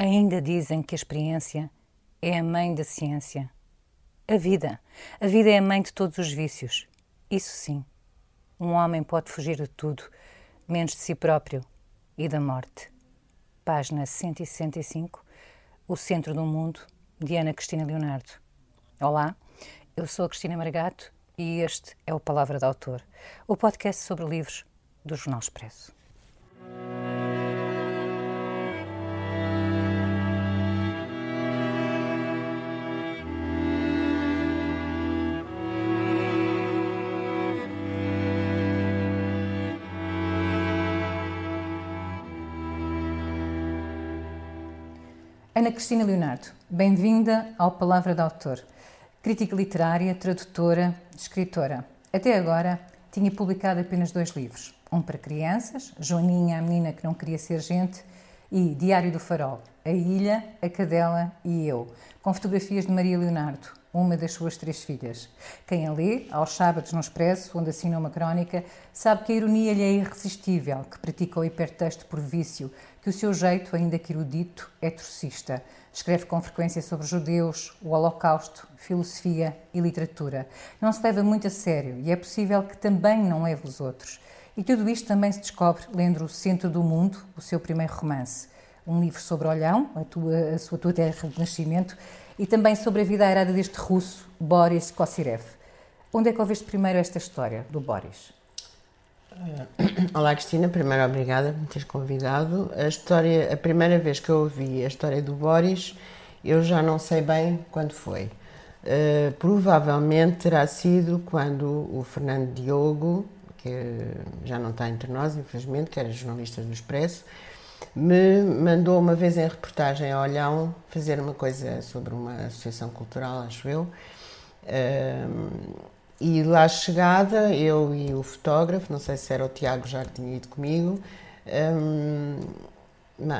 Ainda dizem que a experiência é a mãe da ciência. A vida. A vida é a mãe de todos os vícios. Isso sim. Um homem pode fugir de tudo, menos de si próprio e da morte. Página 165. O Centro do Mundo, de Ana Cristina Leonardo. Olá, eu sou a Cristina Margato e este é o Palavra de Autor, o podcast sobre livros do Jornal Expresso. Ana Cristina Leonardo, bem-vinda ao Palavra de Autor. Crítica literária, tradutora, escritora. Até agora tinha publicado apenas dois livros. Um para crianças, Joaninha, a menina que não queria ser gente, e Diário do Farol, A Ilha, A Cadela e Eu, com fotografias de Maria Leonardo, uma das suas três filhas. Quem a lê, aos sábados no Expresso, onde assina uma crónica, sabe que a ironia lhe é irresistível, que pratica o hipertexto por vício, que o seu jeito, ainda que erudito, é trocista. Escreve com frequência sobre judeus, o Holocausto, filosofia e literatura. Não se leva muito a sério e é possível que também não leve os outros. E tudo isto também se descobre lendo O Centro do Mundo, o seu primeiro romance. Um livro sobre Olhão, a, tua, a sua tua terra de nascimento, e também sobre a vida airada deste russo, Boris Kossirev. Onde é que ouviste primeiro esta história do Boris? Olá Cristina, primeiro obrigada por me teres convidado. A história, a primeira vez que eu ouvi a história do Boris, eu já não sei bem quando foi. Uh, provavelmente terá sido quando o Fernando Diogo, que já não está entre nós, infelizmente, que era jornalista do Expresso, me mandou uma vez em reportagem a Olhão fazer uma coisa sobre uma associação cultural, acho eu. E lá chegada, eu e o fotógrafo, não sei se era o Tiago já que tinha ido comigo,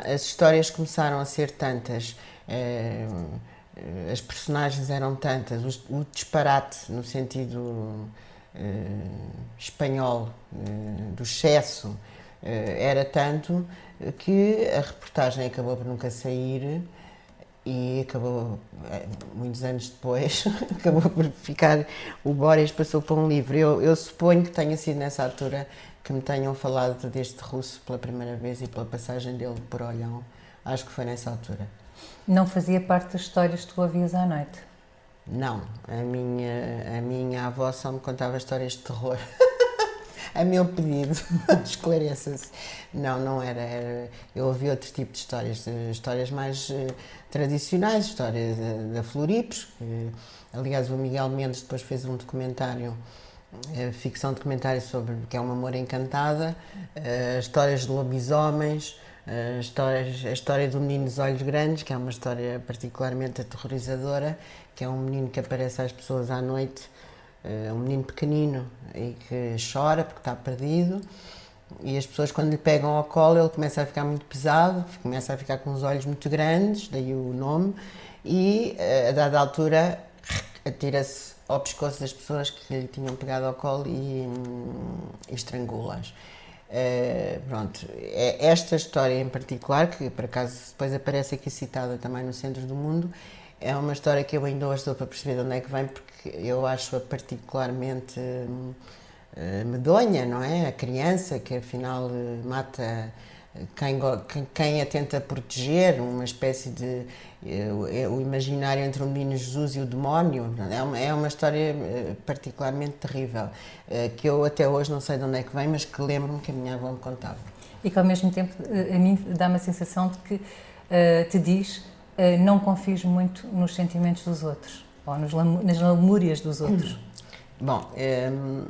as histórias começaram a ser tantas, as personagens eram tantas, o, disparate no sentido espanhol do excesso era tanto que a reportagem acabou por nunca sair e acabou, eh, muitos anos depois, acabou por ficar, o Boris passou para um livro. Eu, eu suponho que tenha sido nessa altura que me tenham falado deste russo pela primeira vez e pela passagem dele por Olhão. Acho que foi nessa altura. Não fazia parte das histórias que tu ouvias à noite? Não, a minha, a minha avó só me contava histórias de terror. a meu pedido, esclareça-se. Não, não era, era, Eu ouvi outro tipo de histórias, histórias mais uh, tradicionais, histórias da Floripos. Que, aliás, o Miguel Mendes depois fez um documentário, uh, ficção documentário sobre que é uma amor encantada, uh, histórias de lobisomens. A história, a história do menino dos olhos grandes, que é uma história particularmente aterrorizadora, que é um menino que aparece às pessoas à noite é um menino pequenino e que chora porque está perdido e as pessoas quando lhe pegam ao colo ele começa a ficar muito pesado, começa a ficar com os olhos muito grandes, daí o nome, e eh, a dada altura atira-se ao pescoço das pessoas que lhe tinham pegado ao colo e, e estrangula-as. Uh, pronto, é esta história em particular, que por acaso depois aparece aqui citada também no Centro do Mundo, é uma história que eu ainda hoje estou para perceber de onde é que vem, porque eu acho-a particularmente uh, medonha, não é? A criança que afinal mata quem, quem, a tenta proteger, uma espécie de. Uh, o imaginário entre o menino Jesus e o demónio. É uma, é uma história particularmente terrível, que eu até hoje não sei de onde é que vem, mas que lembro-me que a minha avó me contava. E que ao mesmo tempo a mim dá-me a sensação de que te diz eh, não confies muito nos sentimentos dos outros ou nos, nas lamúrias dos outros? Bom, ehm,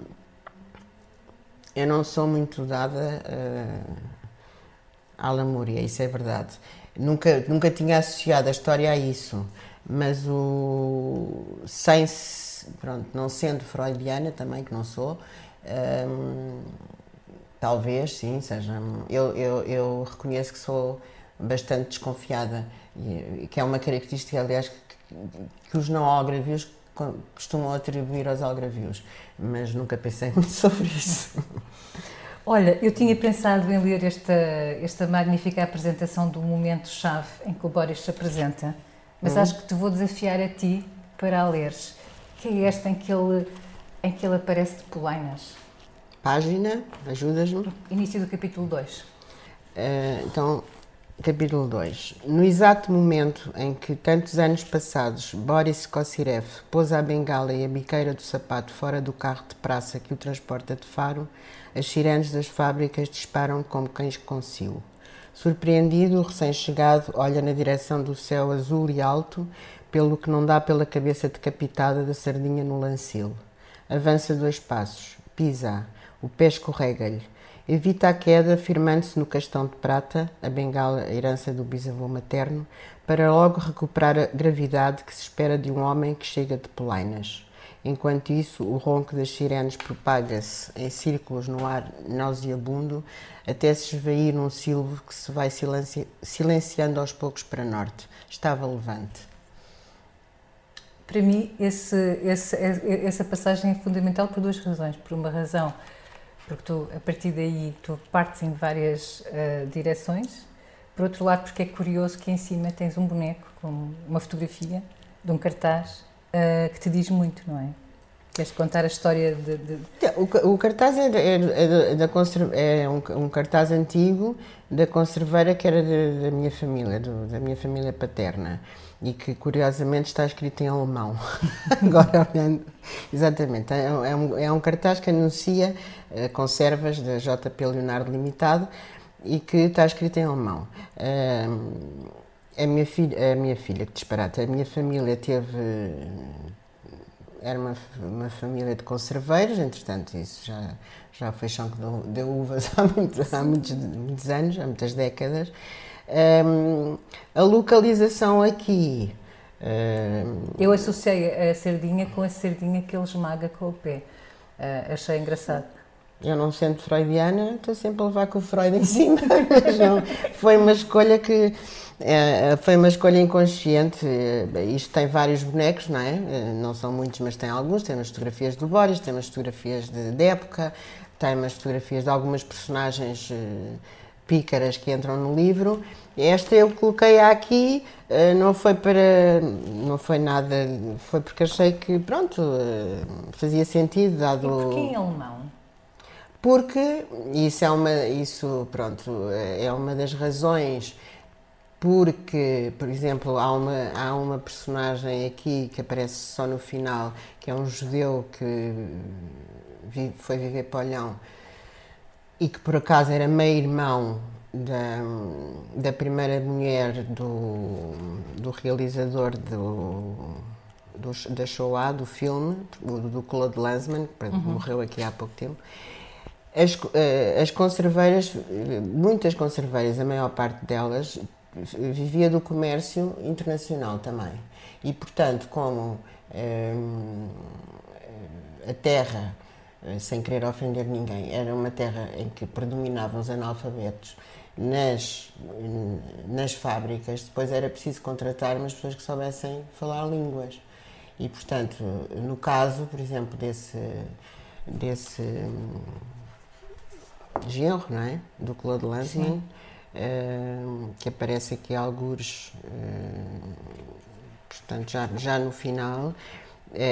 eu não sou muito dada uh, à lamúria, isso é verdade. Nunca, nunca tinha associado a história a isso, mas o sem pronto, não sendo freudiana também que não sou, ehm, talvez sim seja. Eu, eu, eu reconheço que sou bastante desconfiada que é uma característica, aliás, que, que os não algravios costumam atribuir aos algravios, mas nunca pensei muito sobre isso. Olha, eu tinha pensado em ler esta, esta magnífica apresentação do momento-chave em que o Boris se apresenta, mas uhum. acho que te vou desafiar a ti para a leres, que é esta em que ele, em que ele aparece de polainas. Página, ajudas-me? Início do capítulo 2. Uh, eh, então, Capítulo 2. No exato momento em que, tantos anos passados, Boris Kossirev pôs a bengala e a biqueira do sapato fora do carro de praça que o transporta de Faro, as sirenes das fábricas disparam como cães com silo. Surpreendido, o recém-chegado olha na direção do céu azul e alto, pelo que não dá pela cabeça decapitada da sardinha no lancilo. Avança dois passos, pisa, o pé escorrega-lhe Evita a queda, firmando-se no castão de prata, a bengala, a herança do bisavô materno, para logo recuperar a gravidade que se espera de um homem que chega de polainas. Enquanto isso, o ronco das sirenes propaga-se em círculos no ar nauseabundo, até se esvair num silvo que se vai silenci silenciando aos poucos para norte. Estava levante. Para mim, esse, esse, essa passagem é fundamental por duas razões. Por uma razão, porque tu, a partir daí, tu partes em várias uh, direções. Por outro lado, porque é curioso que em cima tens um boneco com uma fotografia de um cartaz uh, que te diz muito, não é? Queres contar a história de. de... O, o, cartaz é, é, é, da, é um, um, cartaz antigo da conserveira que era da, da minha família, do, da minha família paterna e que curiosamente está escrito em alemão. Agora olhando. Exatamente, é, é um, é um cartaz que anuncia uh, conservas da JP Leonardo Limitado e que está escrito em alemão. A minha filha, a minha filha, que disparate, a minha família teve era uma, uma família de conserveiros, entretanto, isso já, já foi chão que deu, deu uvas há, muito, há muitos, muitos anos, há muitas décadas. Um, a localização aqui. Um, Eu associei a sardinha com a sardinha que ele esmaga com o pé. Uh, achei engraçado. Eu não sendo freudiana, estou sempre a levar com o Freud em cima, não, foi uma escolha que é, foi uma escolha inconsciente. Isto tem vários bonecos, não é? Não são muitos, mas tem alguns. Tem umas fotografias do Boris, tem umas fotografias de, de época, tem umas fotografias de algumas personagens eh, pícaras que entram no livro. Esta eu coloquei aqui, eh, não foi para. não foi nada. foi porque achei que, pronto, eh, fazia sentido, dado. E porquê em alemão? Porque isso é uma. isso, pronto, é uma das razões porque, por exemplo, há uma, há uma personagem aqui que aparece só no final, que é um judeu que vive, foi viver para Olhão e que por acaso era meio-irmão da, da primeira mulher do, do realizador do, do, da Shoah, do filme, do, do Claude Lanzmann, que uhum. morreu aqui há pouco tempo. As, eh, as conserveiras, muitas conserveiras, a maior parte delas, vivia do comércio internacional também. E, portanto, como hum, a terra, eh, sem querer ofender ninguém, era uma terra em que predominavam os analfabetos nas, nas fábricas, depois era preciso contratar umas pessoas que soubessem falar línguas. E, portanto, no caso, por exemplo, desse, desse genro, não é? Do Claude Lanzmann, que aparece aqui alguns, portanto, já, já no final, uh,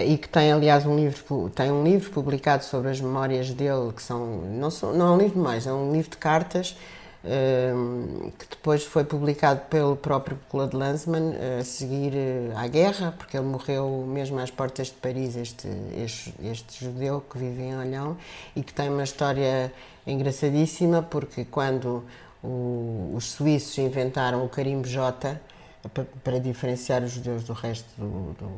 e que tem, aliás, um livro, tem um livro publicado sobre as memórias dele, que são, não, são, não é um livro mais, é um livro de cartas, que depois foi publicado pelo próprio Claude Lanzmann a seguir eh, à guerra, porque ele morreu mesmo às portas de Paris, este, este, este judeu que vive em Olhão, e que tem uma história engraçadíssima, porque quando o, os suíços inventaram o carimbo J para, diferenciar os judeus do resto do, do,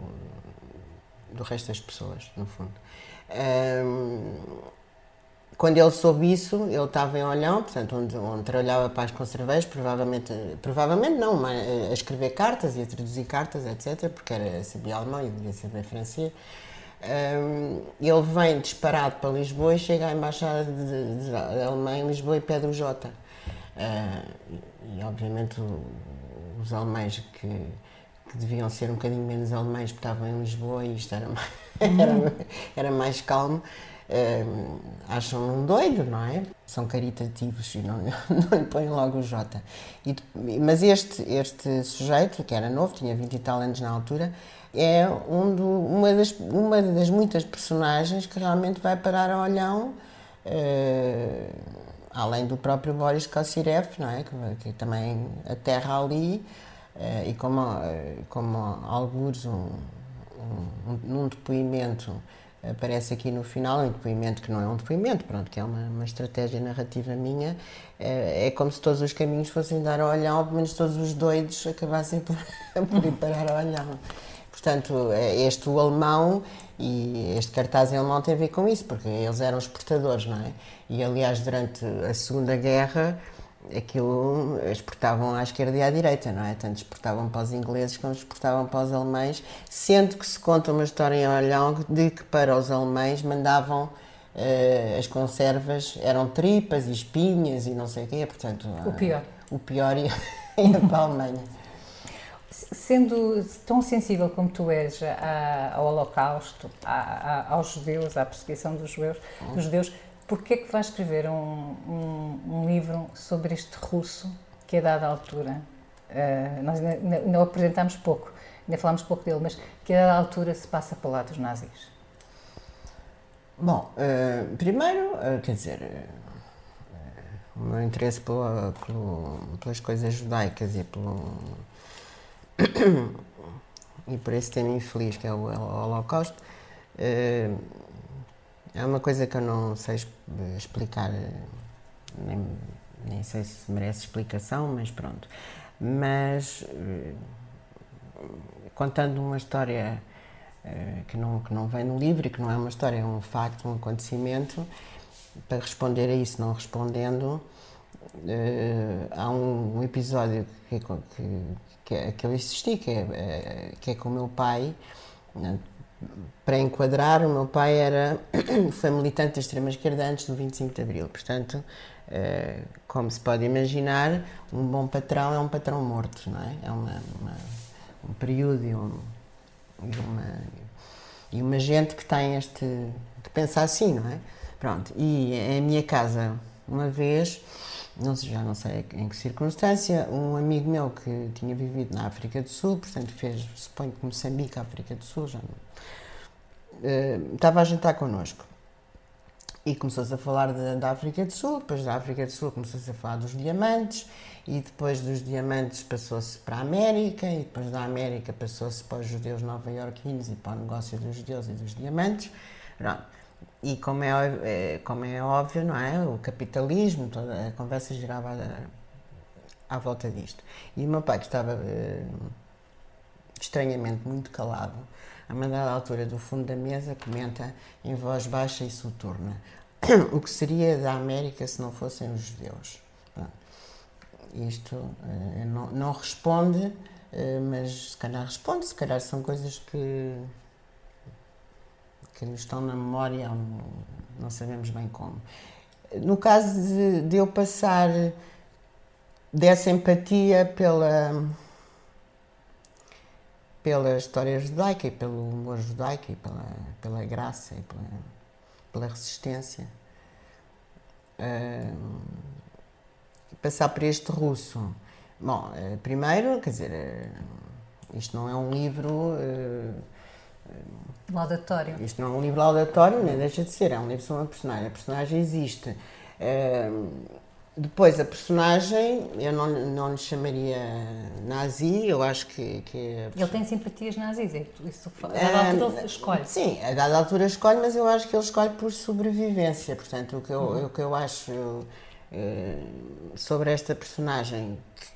do resto das pessoas, no fundo. Um, quando ele soube isso, ele estava em Olhão, portanto, onde, onde trabalhava para as conserveiras, provavelmente, provavelmente não, mas a escrever cartas e a traduzir cartas, etc., porque era, sabia alemão e devia saber francês. Um, ele vem disparado para Lisboa e chega à Embaixada de, de, de Alemanha em Lisboa e pede o J. Uh, e, obviamente, o, os alemães que, que, deviam ser um bocadinho menos alemães porque estavam em Lisboa e isto era mais, era, era mais calmo. Uh, acham um doido, não é? São caritativos e não, não lhe põem logo o J. E, mas este, este sujeito, que era novo, tinha 20 e tal anos na altura, é um do, uma, das, uma das muitas personagens que realmente vai parar a olhão, uh, além do próprio Boris Kossirev, não é? que, que também aterra ali, uh, e como, uh, como alguns um, um, num depoimento aparece aqui no final um depoimento que não é um depoimento, pronto, que é uma, uma estratégia narrativa minha, é, é, como se todos os caminhos fossem dar ao olhão, pelo menos todos os doidos acabassem por, por ir parar ao olhão. Portanto, é, este o alemão e este cartaz em alemão tem a ver com isso, porque eles eram exportadores, não é? E aliás, durante a Segunda Guerra, aquilo exportavam à esquerda e à direita, não é? Tanto exportavam para os ingleses como exportavam para os alemães, sendo que se conta uma história em Olhão de que para os alemães mandavam uh, as conservas, eram tripas e espinhas e não sei o quê, portanto... O pior. Uh, o pior ia, para a Alemanha. Sendo tão sensível como tu és ao Holocausto, aos judeus, à perseguição dos judeus, dos judeus Porquê é que vais escrever um, um, um, livro sobre este russo que a dada altura, uh, nós ainda, ainda o apresentámos pouco, ainda falámos pouco dele, mas que a dada altura se passa para lá dos nazis? Bom, uh, primeiro, uh, quer dizer, o meu interesse pela, pelo, pelas coisas judaicas e pelo e por esse tema infeliz que é o, Holocausto é uma coisa que eu não sei explicar, nem, nem sei se merece explicação, mas pronto. Mas eh, contando uma história eh, que não, que não vem no livro e que não é uma história, é um facto, um acontecimento, para responder a isso, não respondendo, eh, há um, episódio que, que, que, é, eu assisti, que é, que é com o meu pai, para enquadrar, o meu pai era foi militante da extrema-esquerda antes do 25 de Abril. Portanto, eh, como se pode imaginar, um bom patrão é um patrão morto, não é? É uma, uma um período e, um, e, uma, e uma gente que tem este. que pensa assim, não é? Pronto, e em minha casa, uma vez, não sei, já não sei em que circunstância, um amigo meu que tinha vivido na África do Sul, portanto fez, suponho que Moçambique, África do Sul, já não uh, estava a jantar connosco e começou-se a falar da, África do Sul, depois da África do Sul começou-se a falar dos diamantes e depois dos diamantes passou-se para a América e depois da América passou-se para os judeus nova-iorquinos e para o negócio dos judeus e dos diamantes. Pronto. E como é, é, como é óbvio, não é? O capitalismo, toda a conversa girava à, à volta disto. E o meu pai, que estava uh, estranhamente muito calado, a uma dada altura do fundo da mesa, comenta em voz baixa e soturna o que seria da América se não fossem os judeus. Isto uh, não, não, responde, mas se calhar responde, se calhar são coisas que, que nos estão na memória, não, sabemos bem como. No caso de, de eu passar dessa empatia pela pela história judaica e pelo humor judaico e pela, pela graça e pela, pela resistência. Uh, passar por este russo. Bom, uh, primeiro, quer dizer, uh, isto não é um livro. Laudatório. Isto não é um livro laudatório, nem deixa de ser, é um livro sobre uma personagem. A personagem existe. Depois, a personagem, eu não, não lhe chamaria nazi, eu acho que. que Ele tem simpatias nazis, é isso a dada altura escolhe. Sim, a dada altura escolhe, mas eu acho que ele escolhe por sobrevivência. Portanto, o que eu, uhum. o que eu acho uh, sobre esta personagem, que,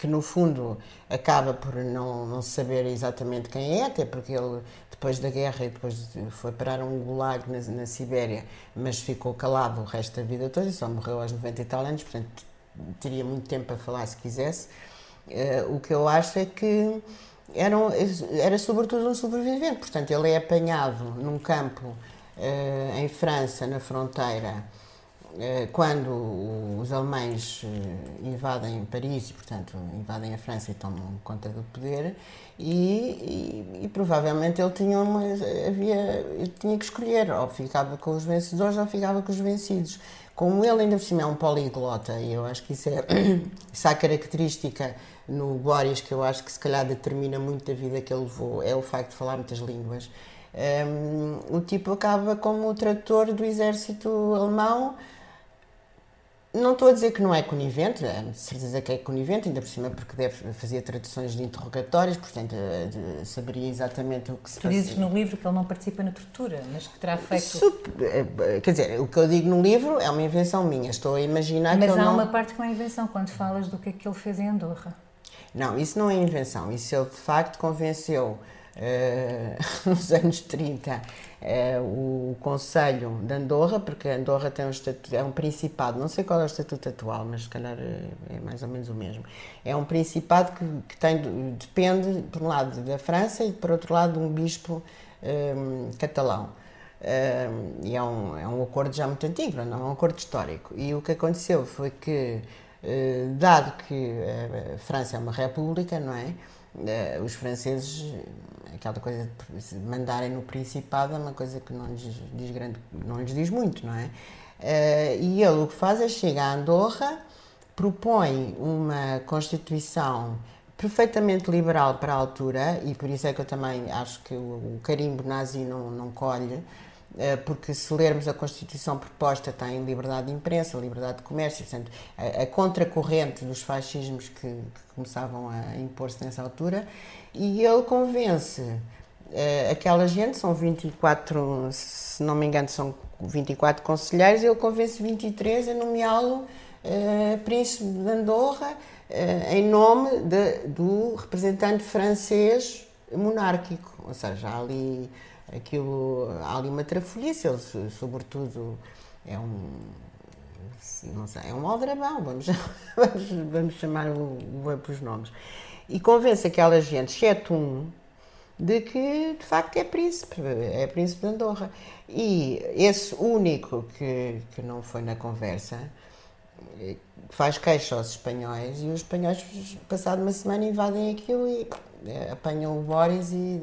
que, no fundo acaba por não, não saber exatamente quem é, até porque ele depois da guerra e depois foi parar um gulag na, na Sibéria, mas ficou calado o resto da vida toda e só morreu aos 90 e tal anos, portanto teria muito tempo para falar se quisesse. Uh, o que eu acho é que era, era sobretudo um sobrevivente, portanto ele é apanhado num campo uh, em França, na fronteira, quando os alemães invadem Paris e, portanto, invadem a França e tomam conta do poder, e, e, e provavelmente ele tinha, uma, havia, tinha que escolher, ou ficava com os vencedores ou ficava com os vencidos. Como ele ainda por cima é um poliglota, e eu acho que isso é essa característica no Boris que eu acho que se calhar determina muito a vida que ele levou, é o facto de falar muitas línguas. Um, o tipo acaba como o trator do exército alemão. Não estou a dizer que não é conivente, é de certeza que é conivente, ainda por cima porque deve fazer traduções de interrogatórios, portanto eh, saberia exatamente o que se Tu dizes no livro que ele não participa na tortura, mas que terá feito. Sup... Eh, quer dizer, o que eu digo no livro é uma invenção minha, estou a imaginar mas que ele há não... uma parte que não é invenção, quando falas do que é que ele fez em Andorra. Não, isso não é invenção, isso ele de facto convenceu uh, nos anos 30 uh, o Conselho de Andorra, porque Andorra tem um estatuto, é um principado, não sei qual é o estatuto atual, mas se calhar eh, é mais ou menos o mesmo. É um principado que, que tem, depende, por um lado, da França e, por outro lado, de um bispo um, catalão. Um, e é um, é um acordo já muito antigo, não é um acordo histórico. E o que aconteceu foi que, uh, dado que a França é uma república, não é? Uh, os franceses aquela coisa de mandarem no Principado é uma coisa que não lhes diz, grande, não lhes diz muito, não é? Uh, e ele o que faz é chegar a Andorra, propõe uma Constituição perfeitamente liberal para a altura, e por isso é que eu também acho que o, o carimbo nazi não, não colhe, porque se lermos a Constituição proposta tem liberdade de imprensa, liberdade de comércio, portanto, a, a contracorrente dos fascismos que, que começavam a impor-se nessa altura, e ele convence uh, aquela gente, são 24, se não me engano, são 24 conselheiros, ele convence 23 a nomeá-lo uh, príncipe de Andorra uh, em nome de, do representante francês monárquico, ou seja, há ali aquilo, há ali uma trafolhice, ele sobretudo é um sei, é um aldrabão, vamos, vamos, vamos chamar o, os nomes e convence aquela gente, exceto um, de que de facto é príncipe, é príncipe de Andorra. E esse único que, que não foi na conversa faz queixa aos espanhóis e os espanhóis, passado uma semana, invadem aquilo e apanham o Boris e,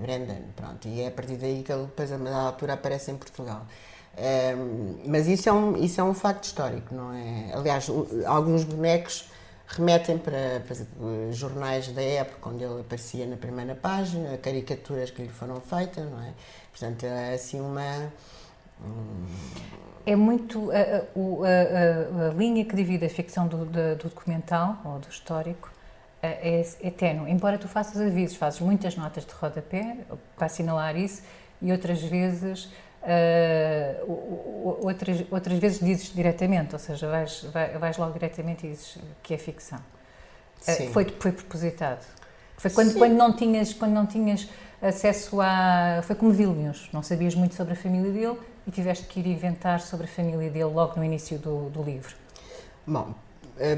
Brendan, pronto. E é a partir daí que ele depois, a dada altura, aparece em Portugal. Mas isso é, um, isso é um facto histórico, não é? Aliás, alguns bonecos remetem para, para, jornais da época onde ele aparecia na primeira página, caricaturas que lhe foram feitas, não é? Portanto, é assim uma. Um... É muito. A, a, a, a, linha que divide a ficção do, do, do documental ou do histórico é, é tenue. Embora tu faças avisos, fazes muitas notas de rodapé para assinalar isso e outras vezes Uh, outras, outras vezes dizes diretamente, ou seja, vais, vais logo diretamente e dizes que é ficção. Uh, foi, foi propositado. Foi quando, quando, não tinhas, quando não tinhas acesso a. Foi como Vilnius, não sabias muito sobre a família dele e tiveste que ir inventar sobre a família dele logo no início do, do livro. Bom,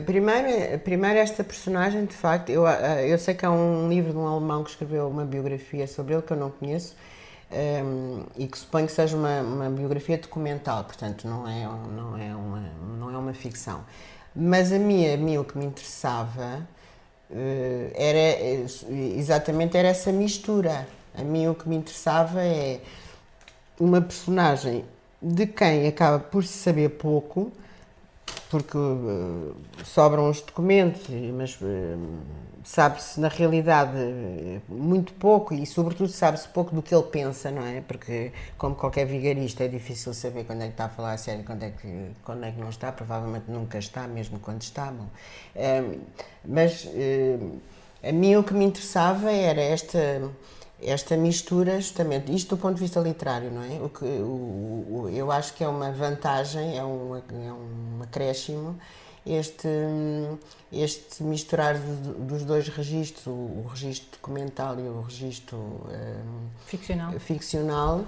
primeiro, primeiro, esta personagem, de facto, eu, eu sei que há um livro de um alemão que escreveu uma biografia sobre ele que eu não conheço um, e que suponho que seja uma, uma, biografia documental, portanto não é, não, é uma, não é uma ficção. Mas a mim, a mim o que me interessava era exatamente era essa mistura. A mim o que me interessava é uma personagem de quem acaba por se saber pouco, porque uh, sobram os documentos, mas uh, sabe-se na realidade muito pouco e sobretudo sabe-se pouco do que ele pensa, não é? Porque como qualquer vigarista é difícil saber quando é que está a falar a sério, quando é que quando é que não está, provavelmente nunca está, mesmo quando está. Bom. Um, mas a mim o que me interessava era esta esta mistura, justamente, isto do ponto de vista literário, não é? O que, o, o, eu acho que é uma vantagem, é um, é um acréscimo este, este misturar dos dois registros, o registro documental e o registro um, ficcional, ficcional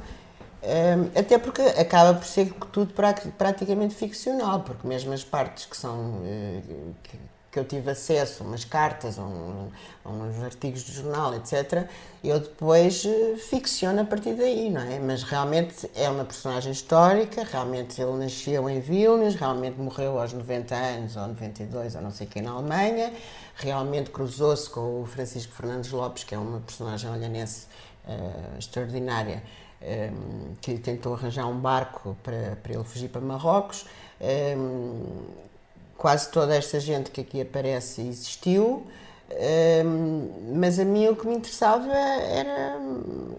um, até porque acaba por ser tudo praticamente ficcional, porque mesmo as partes que são uh, que, que eu tive acesso, umas cartas, um, uns artigos de jornal, etc., eu depois eh, ficciono a partir daí, não é? Mas realmente é uma personagem histórica, realmente ele nasceu em Vilnius, realmente morreu aos 90 anos, ou 92, ou não sei quem, na Alemanha, realmente cruzou-se com o Francisco Fernandes Lopes, que é uma personagem olhanense uh, extraordinária, um, eh, que tentou arranjar um barco para, para ele fugir para Marrocos. Um, quase toda esta gente que aqui aparece existiu, um, mas a mim o que me interessava era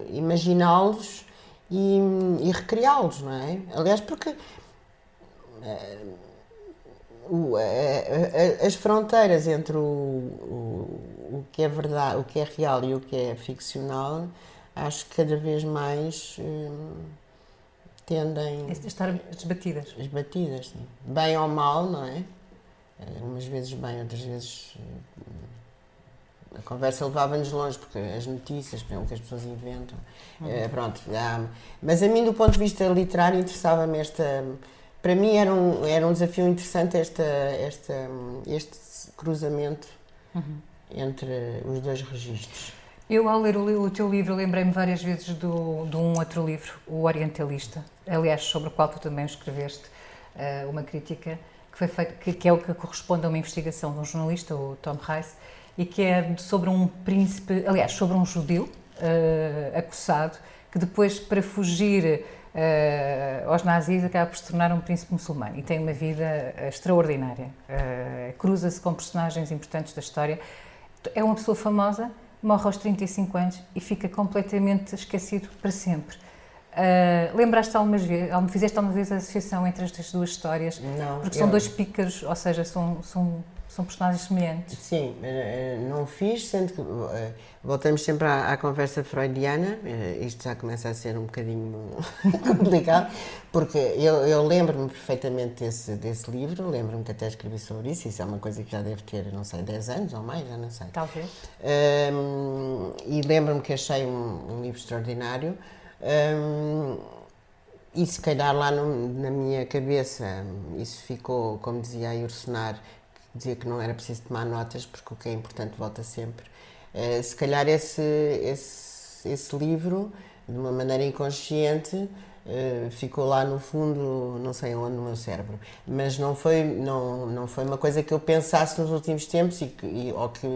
imaginá-los e, e recriá-los, não é? Aliás, porque o, as fronteiras entre o, o, o, que é verdade, o que é real e o que é ficcional, acho que cada vez mais um, tendem a estar esbatidas. Esbatidas, sim. bem ou mal, não é? Eh, umas vezes bem, outras vezes eh, a conversa levava-nos longe, porque as notícias, por exemplo, que as pessoas inventam. Uhum. É, pronto, há, mas a mim, do ponto de vista literário, interessava-me esta. Para mim, era um, era um desafio interessante esta, esta, este cruzamento uhum. entre os dois registros. Eu, ao ler o, o teu livro, lembrei-me várias vezes do, de um outro livro, O Orientalista, aliás, sobre o qual tu também escreveste uh, uma crítica que, foi feito, que, que, é o que corresponde a uma investigação de um jornalista, o Tom Rice, e que é sobre um príncipe, aliás, sobre um judeu uh, acusado, que depois, para fugir uh, aos nazis, acaba por se tornar um príncipe muçulmano e tem uma vida extraordinária. Uh, Cruza-se com personagens importantes da história. É uma pessoa famosa, morre aos 35 anos e fica completamente esquecido para sempre. Uh, lembraste algumas vezes, fizeste alguma vez a associação entre estas duas histórias? Não. Porque são eu... dois pícaros, ou seja, são, são, são personagens semelhantes. Sim, eh, não fiz, sendo que eh, voltamos sempre à, à conversa freudiana, isto já começa a ser um bocadinho complicado, porque eu, eu lembro-me perfeitamente desse, desse livro, lembro-me que até escrevi sobre isso, isso é uma coisa que já deve ter, não sei, 10 anos ou mais, já não sei. Talvez. Um, e lembro-me que achei um, um livro extraordinário. Um, e se calhar lá no, na minha cabeça isso ficou, como dizia a Ursonar, dizia que não era preciso tomar notas porque o que é importante volta sempre. Uh, se calhar esse, esse, esse livro, de uma maneira inconsciente, uh, ficou lá no fundo, não sei onde, no meu cérebro. Mas não foi, não, não foi uma coisa que eu pensasse nos últimos tempos e e, ou que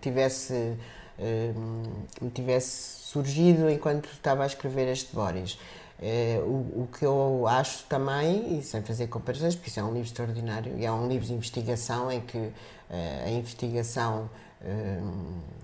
tivesse, uh, me tivesse surgido enquanto estava a escrever este Boris. É, o, o, que eu acho também, e sem fazer comparações, porque isso é um livro extraordinário, e é um livro de investigação em que é, a investigação. É,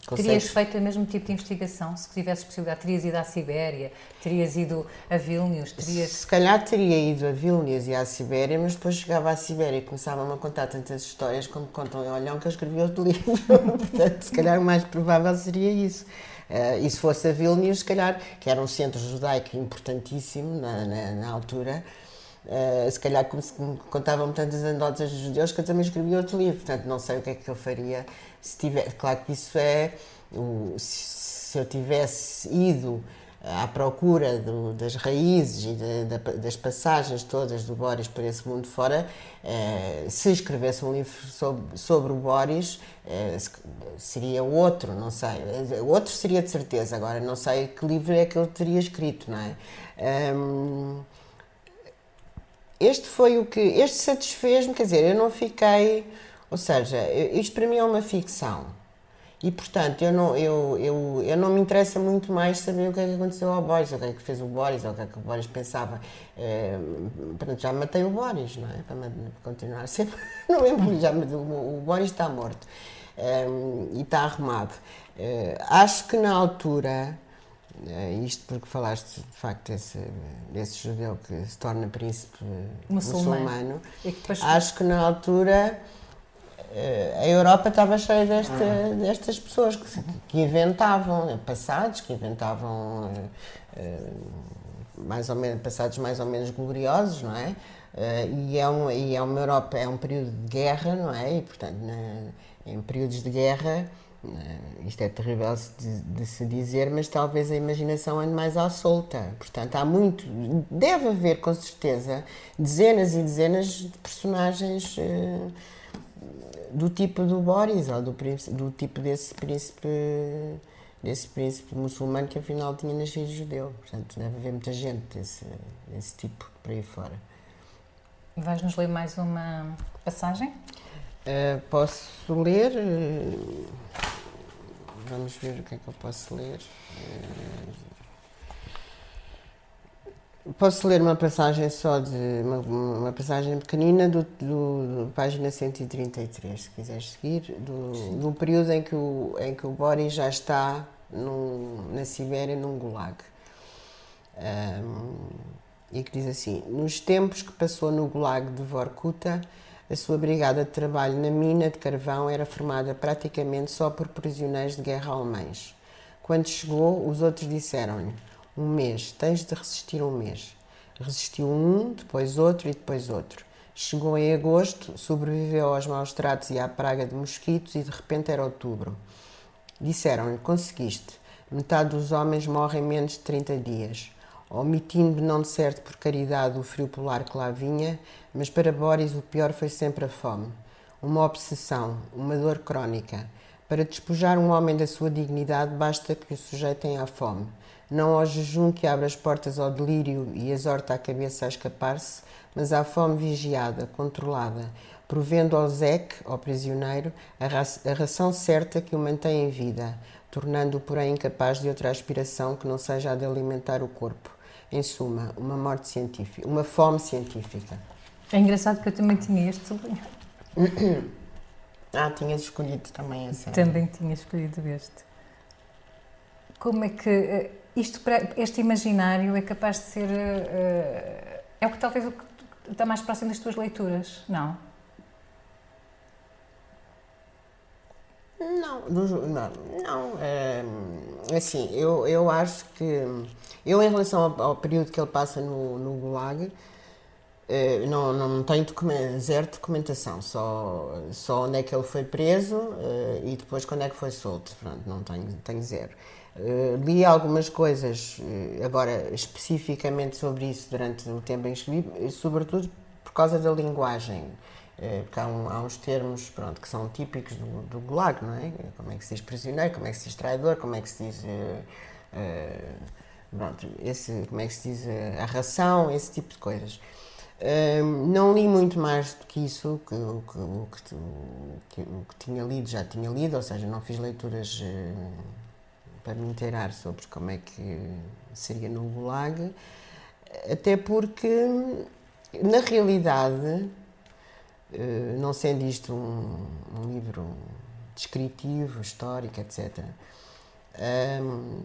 consegue... Terias feito o mesmo tipo de investigação se tivesses possibilidade? Terias ido à Sibéria, terias ido a Vilnius? Terias... Se calhar teria ido a Vilnius e à Sibéria, mas depois chegava à Sibéria e começavam a contar tantas histórias como contam em Olhão que eu escrevi outro livro. Portanto, se calhar o mais provável seria isso. Uh, e se fosse a Vilnius, se calhar, que era um centro judaico importantíssimo na, na, na altura, uh, se calhar como se contavam tantas anedotas dos judeus que eu também escrevi outro livro. Portanto, não sei o que é que eu faria se tivesse. Claro que isso é. O, se, se eu tivesse ido à procura do, das raízes e de, de, das passagens todas do Boris por esse mundo fora, eh, se escrevesse um livro sobre, sobre o Boris, eh, seria outro, não sei. Outro seria de certeza, agora não sei que livro é que eu teria escrito, não é? Um, este foi o que. Este satisfez-me, quer dizer, eu não fiquei. Ou seja, isto para mim é uma ficção e, portanto, eu não, eu, eu, eu não me interessa muito mais saber o que é que aconteceu ao Boris, o que é que fez o Boris, ou o que é que o Boris pensava. É, portanto, já matei o Boris, não é? Para continuar sempre. Não é já o, o Boris está morto é, e está arrumado. É, acho que na altura, isto porque falaste de facto desse, desse judeu que se torna príncipe muçulmano, muçulmano acho que na altura a Europa estava cheia desta, destas pessoas que, que, inventavam passados, que inventavam uh, mais ou menos, passados mais ou menos gloriosos, não é? Uh, e, é um, e é uma Europa, é um período de guerra, não é? E, portanto, na, em períodos de guerra, uh, isto é terrível de, se dizer, mas talvez a imaginação ande mais à solta. Portanto, há muito, deve haver com certeza dezenas e dezenas de personagens do tipo do Boris, ou do, do tipo desse príncipe, desse príncipe muçulmano que afinal tinha nascido judeu. Portanto, deve haver muita gente desse, desse tipo por aí fora. Vais-nos ler mais uma passagem? Uh, posso ler. Uh, vamos ver o que é que eu posso ler. Uh, Posso ler uma passagem só de uma, uma passagem pequenina do, do, do, página 133, se quiseres seguir, do, do período em que o, em que o Boris já está num, na Sibéria num gulag. Um, e que diz assim: Nos tempos que passou no gulag de Vorkuta, a sua brigada de trabalho na mina de carvão era formada praticamente só por prisioneiros de guerra alemães. Quando chegou, os outros disseram-lhe um mês, tens de resistir um mês. Resistiu um, depois outro e depois outro. Chegou em agosto, sobreviveu aos maus tratos e à praga de mosquitos e de repente era outubro. Disseram-lhe: Conseguiste. Metade dos homens morrem em menos de 30 dias. Omitindo não de certo por caridade o frio polar que lá vinha, mas para Boris o pior foi sempre a fome. Uma obsessão, uma dor crónica. Para despojar um homem da sua dignidade, basta que o sujeitem à fome não ao jejum que abre as portas ao delírio e exorta a cabeça a escapar-se, mas à fome vigiada, controlada, provendo ao Zek, ao prisioneiro, a ração certa que o mantém em vida, tornando-o, porém, incapaz de outra aspiração que não seja a de alimentar o corpo. Em suma, uma morte científica, uma fome científica. É engraçado que eu também tinha este sublinho. ah, tinhas escolhido também esse. Também tinha escolhido este. Como é que eh, isto este imaginário é capaz de ser. Uh, é o que talvez o que está mais próximo das tuas leituras, não? Não, não, não. É, assim, eu, eu acho que. Eu, em relação ao, ao período que ele passa no, no Gulag, é, não, não tenho documento, zero documentação, só, só onde é que ele foi preso e depois quando é que foi solto. Pronto, não tenho, tenho zero. Uh, li algumas coisas, uh, agora especificamente sobre isso durante o tempo em que escrevi, sobretudo por causa da linguagem. Porque há, um, há, uns termos pronto, que são típicos do, do Gulag, não é? Como é que se diz prisioneiro, como é que se diz traidor, como é que se diz. pronto, esse, como é que se diz a ração, esse tipo de coisas. não li muito mais do que isso, que, o que, que, que, tinha lido já tinha lido, ou seja, não fiz leituras para me inteirar sobre como é que seria no Gulag, até porque, na realidade, eh, não sendo isto um, um livro descritivo, histórico, etc., um, ehm,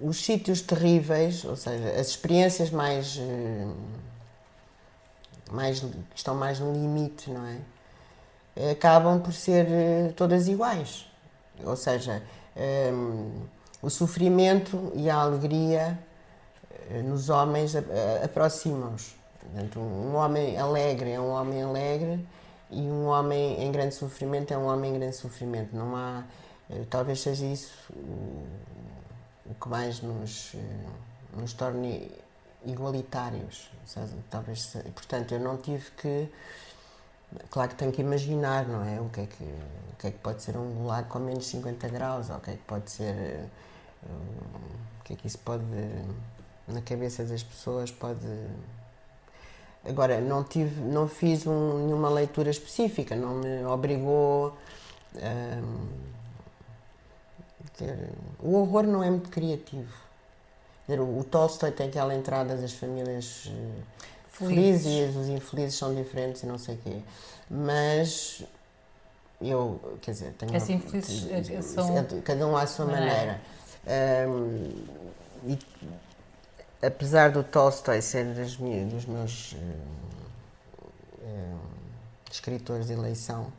os sítios terríveis, ou seja, as experiências mais, eh, mais que estão mais no limite, não é? Acabam por ser eh, todas iguais. Ou seja, um, o sofrimento e a alegria eh, nos homens aproximam-os. Um homem alegre é um homem alegre e um homem em grande sofrimento é um homem em grande sofrimento. Não há, eh, talvez seja isso o que mais nos, eh, nos torne igualitários. Talvez, portanto, eu não tive que Claro que tenho que imaginar, não é? O que é que, o que, é que pode ser um gulag com menos 50 graus, ou o que é que pode ser. Eh, o que é que isso pode. na cabeça das pessoas pode. Agora, não, tive, não fiz um, nenhuma leitura específica, não me obrigou. Um, ter, o horror não é muito criativo. O Tolstói tem aquela entrada das famílias felizes e os infelizes são diferentes e não sei o quê. Mas eu, quer dizer, tenho. Assim, uma, são... É cada um à sua maneira. Um, e, apesar do Tolstói ser das dos meus um, escritores de eleição,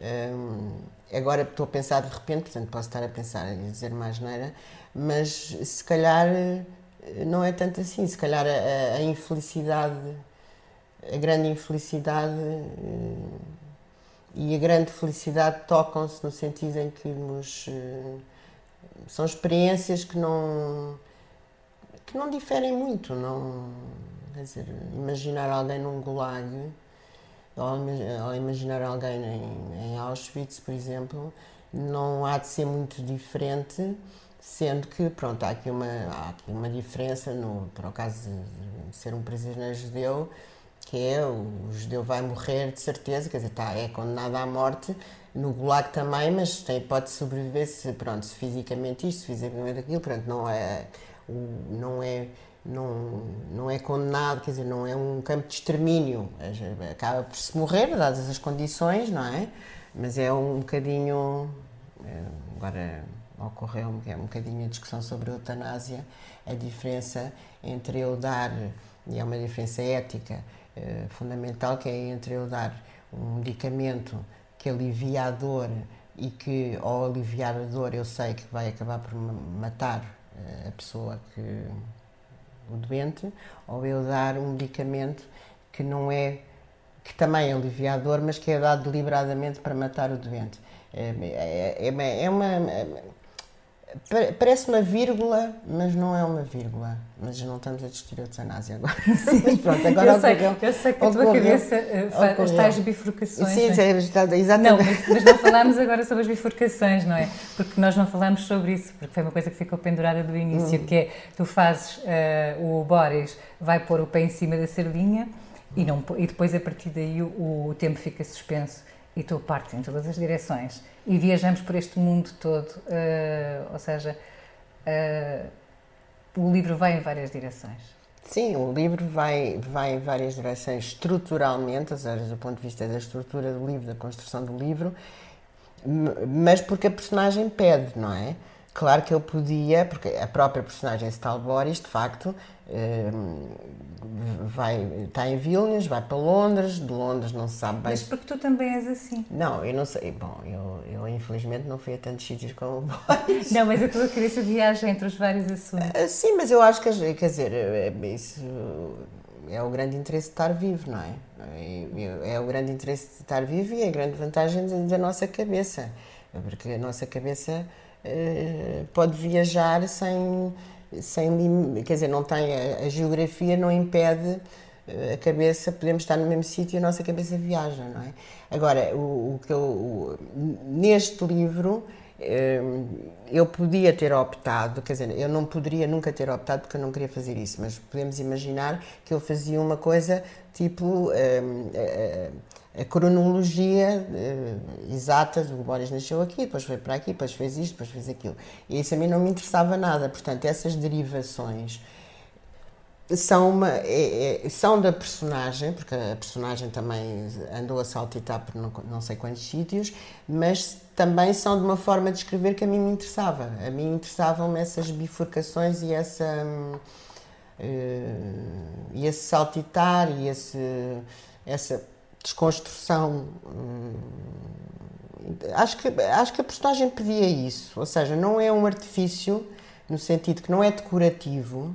um, agora estou a pensar de repente, portanto posso estar a pensar e dizer mais neira, mas se calhar não é tanto assim. Se calhar a, a infelicidade, a grande infelicidade eh, e a grande felicidade tocam-se no sentido em que nos, eh, são experiências que não que não diferem muito. Não, quer dizer, imaginar alguém num gulag ao imaginar alguém em Auschwitz, por exemplo, não há de ser muito diferente, sendo que, pronto, há aqui uma, há aqui uma diferença, no, por acaso de ser um prisioneiro judeu, que é o, o judeu vai morrer de certeza, quer dizer, tá, é condenado à morte, no Gulag também, mas tem pode sobreviver se, pronto, se fisicamente isto, se fisicamente aquilo, pronto, não é, não é, não, não é condenado, quer dizer, não é um campo de extermínio, acaba por se morrer, dadas as condições, não é? Mas é um bocadinho, é, agora ocorreu é um bocadinho a discussão sobre a eutanásia, a diferença entre eu dar, e é uma diferença ética eh, fundamental, que é entre eu dar um medicamento que alivia a dor e que ao aliviar a dor eu sei que vai acabar por matar eh, a pessoa que o doente, ou eu dar um medicamento que não é que também é aliviador, mas que é dado deliberadamente para matar o doente. É, é, é, é uma, Parece uma vírgula, mas não é uma vírgula. Mas não estamos a discutir a eutanásia agora. Sim, pronto, agora eu, sei, eu sei que a tua cabeça uh, faz as tais bifurcações. Sim, é? exatamente. Não, mas, mas não falámos agora sobre as bifurcações, não é? Porque nós não falámos sobre isso, porque foi uma coisa que ficou pendurada do início, hum. que é, tu fazes, uh, o Boris vai pôr o pé em cima da sardinha e, não, e depois a partir daí o, o tempo fica suspenso e tu partes em todas as direções e viajamos por este mundo todo, uh, ou seja, uh, o livro vai em várias direções. Sim, o livro vai, vai em várias direções estruturalmente, ou seja, do ponto de vista da estrutura do livro, da construção do livro, mas porque a personagem pede, não é? Claro que eu podia, porque a própria personagem Stal Boris, de facto, Ehm, vai, está em Vilnius, vai para Londres, de Londres não se sabe bem. Mas porque tu também és assim. Não, eu não sei. Bom, eu, eu infelizmente não fui a tantos sítios como Boris. Não, mas a tua cabeça viaja entre os vários assuntos. Uh, sim, mas eu acho que, quer dizer, é, é, isso é o grande interesse de estar vivo, não é? É, é o grande interesse de estar vivo e é a grande vantagem da nossa cabeça. Porque a nossa cabeça uh, pode viajar sem sem quer dizer, não tem a, a, geografia não impede eh, a cabeça, podemos estar no mesmo sítio e a nossa cabeça viaja, não é? Agora, o, que eu, neste livro eh, eu podia ter optado, quer dizer, eu não poderia nunca ter optado porque eu não queria fazer isso, mas podemos imaginar que eu fazia uma coisa tipo eh, a cronologia uh, exata do Boris nasceu aqui, depois foi para aqui, depois fez isto, depois fez aquilo. E isso a mim não me interessava nada. Portanto, essas derivações são, uma, é, é, são da personagem, porque a personagem também andou a saltitar por não, não sei quantos sítios, mas também são de uma forma de escrever que a mim me interessava. A mim interessavam-me essas bifurcações e essa. Uh, e esse saltitar e esse, essa desconstrução. Hum, acho que, acho que a personagem pedia isso, ou seja, não é um artifício no sentido que não é decorativo.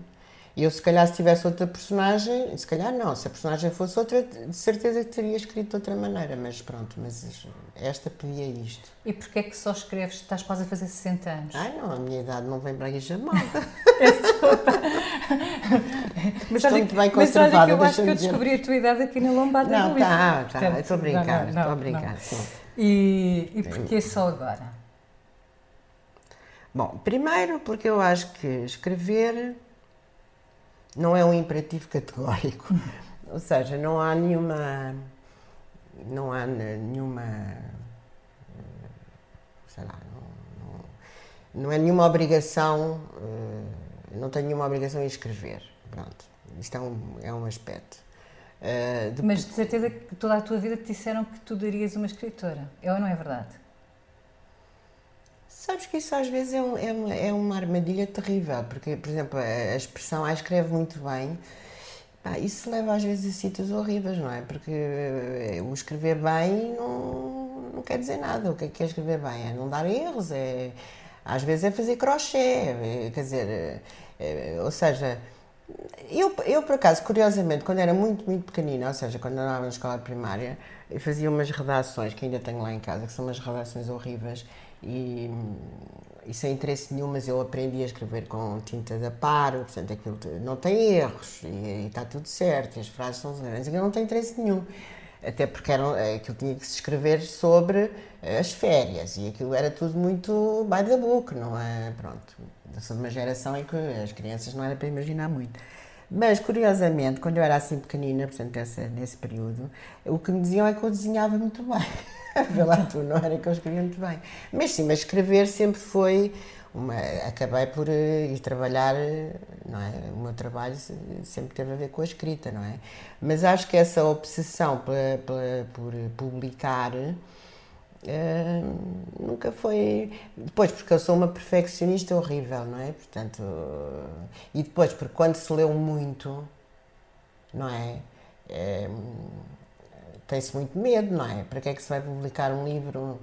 Eu, se calhar, se tivesse outra personagem, se calhar não, se a personagem fosse outra, de certeza que teria escrito de outra maneira, mas pronto, mas esta pedia isto. E porquê é que só escreves, estás quase a fazer 60 anos? Ai não, a minha idade não vem para aí chamada. Peço desculpa. mas Estou muito bem conservada, Mas olha que eu acho que eu descobri a tua idade aqui na lombada não, do livro. Não, tá, tá, estou a brincar, estou a brincar, sim. E, e porquê só agora? Bom, primeiro porque eu acho que escrever não é um imperativo categórico. Ou seja, não há nenhuma. Não há nenhuma. Sei lá, não, não, não é nenhuma obrigação. Eh, não tenho nenhuma obrigação em escrever. Pronto. Isto é um, é um aspecto. Uh, de... Mas de certeza que toda a tua vida te disseram que tu darias uma escritora. É ou não é verdade? Sabes que isso às vezes é, um, é, uma, é uma armadilha terrível, porque, por exemplo, a, a expressão ah, escreve muito bem, isso leva às vezes a sítios horríveis, não é? Porque eh, o escrever bem não, não quer dizer nada. O que é, que é escrever bem? É não dar erros, é, às vezes é fazer crochê, é, quer dizer, é, ou seja, eu, eu por acaso, curiosamente, quando era muito, muito pequenina, ou seja, quando andava na escola primária, eu fazia umas redações que ainda tenho lá em casa, que são umas redações horríveis e, e sem interesse nenhum, mas eu aprendi a escrever com tinta da paro, portanto aquilo não tem erros e, está tudo certo, as frases são grandes, aquilo não tem interesse nenhum. até porque era, aquilo tinha que se escrever sobre as férias e aquilo era tudo muito by the book, não é? Pronto, eu sou de uma geração em que as crianças não era para imaginar muito. Mas, curiosamente, quando eu era assim pequenina, portanto, essa, nesse período, o que me diziam é que eu desenhava muito bem. Vê lá não era que eu escrevia muito bem. Mas sim, mas escrever sempre foi uma, acabei por uh, ir trabalhar, não é? O meu trabalho sempre teve a ver com a escrita, não é? Mas acho que essa obsessão pela, por publicar uh, nunca foi. Depois, porque eu sou uma perfeccionista horrível, não é? Portanto, uh, e depois, porque quando se leu muito, não é? é tem-se muito medo, não é? Para que é que se vai publicar um livro?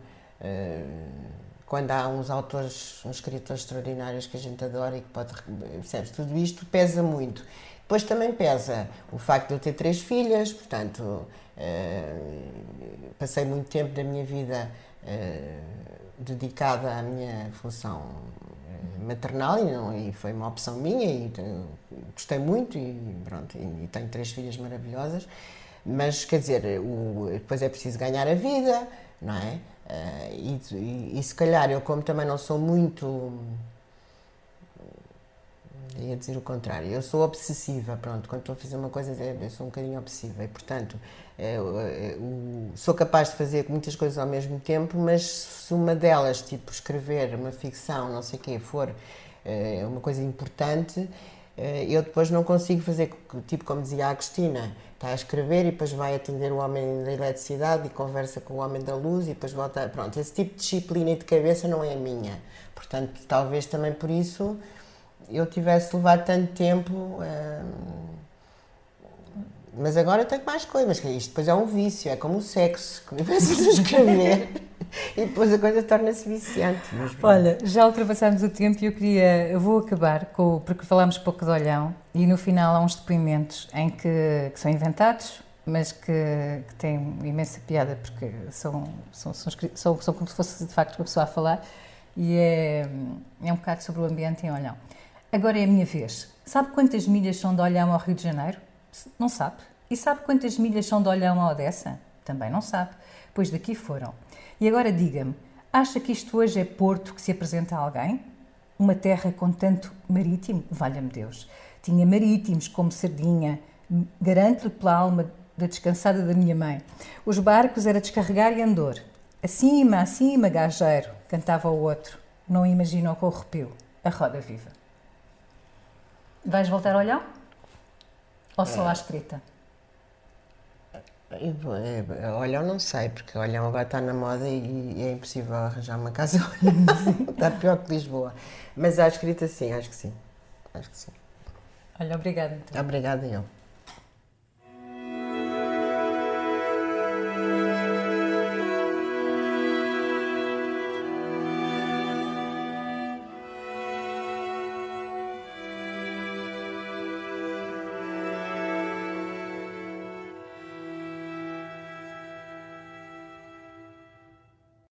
quando há uns autores, uns escritores extraordinários que a gente adora e que pode. Percebes? Tudo isto pesa muito. Depois também pesa o facto de eu ter três filhas, portanto, uh, passei muito tempo da minha vida uh, dedicada à minha função eh, maternal e, não, e, foi uma opção minha e gostei muito e pronto, e, e, tenho três filhas maravilhosas, mas quer dizer, o, depois é preciso ganhar a vida, não é? Uh, e, e, e, se calhar eu, como também não sou muito. Ia dizer o contrário, eu sou obsessiva, pronto, quando estou a fazer uma coisa eu sou um bocadinho obsessiva e, portanto, eu, eu, sou capaz de fazer muitas coisas ao mesmo tempo, mas se uma delas, tipo escrever uma ficção, não sei o quê, for uma coisa importante, eu depois não consigo fazer, tipo como dizia a Agostina, está a escrever e depois vai atender o homem da eletricidade e conversa com o homem da luz e depois volta. Pronto, esse tipo de disciplina e de cabeça não é a minha. Portanto, talvez também por isso eu tivesse levado tanto tempo. Hum, mas agora tenho mais coisas, mas isto depois é um vício, é como o sexo, começas a escrever e depois a coisa torna-se viciante. Olha, já ultrapassamos o tempo e eu queria, eu vou acabar com, porque falámos pouco de olhão e no final há uns depoimentos em que, que são inventados, mas que, que têm imensa piada porque são, são, são, são, são como se fosse de facto uma pessoa a falar e é, é um bocado sobre o ambiente em olhão. Agora é a minha vez. Sabe quantas milhas são de olhão ao Rio de Janeiro? Não sabe. E sabe quantas milhas são de Olhão a Odessa? Também não sabe, pois daqui foram. E agora diga-me, acha que isto hoje é Porto que se apresenta a alguém? Uma terra com tanto marítimo? Valha-me Deus. Tinha marítimos como Sardinha, garanto-lhe pela alma da descansada da minha mãe. Os barcos era descarregar e andor. Acima, acima, gajeiro, cantava o outro. Não imaginou com o arrepio. A roda viva. Vais voltar a olhar? Ou só à escrita? É, olha, eu não sei, porque olha, agora está na moda e, é impossível arranjar uma casa está pior que Lisboa. Mas à escrita sim, acho que sim. Acho que sim. Olha, obrigada. Então. Obrigada eu.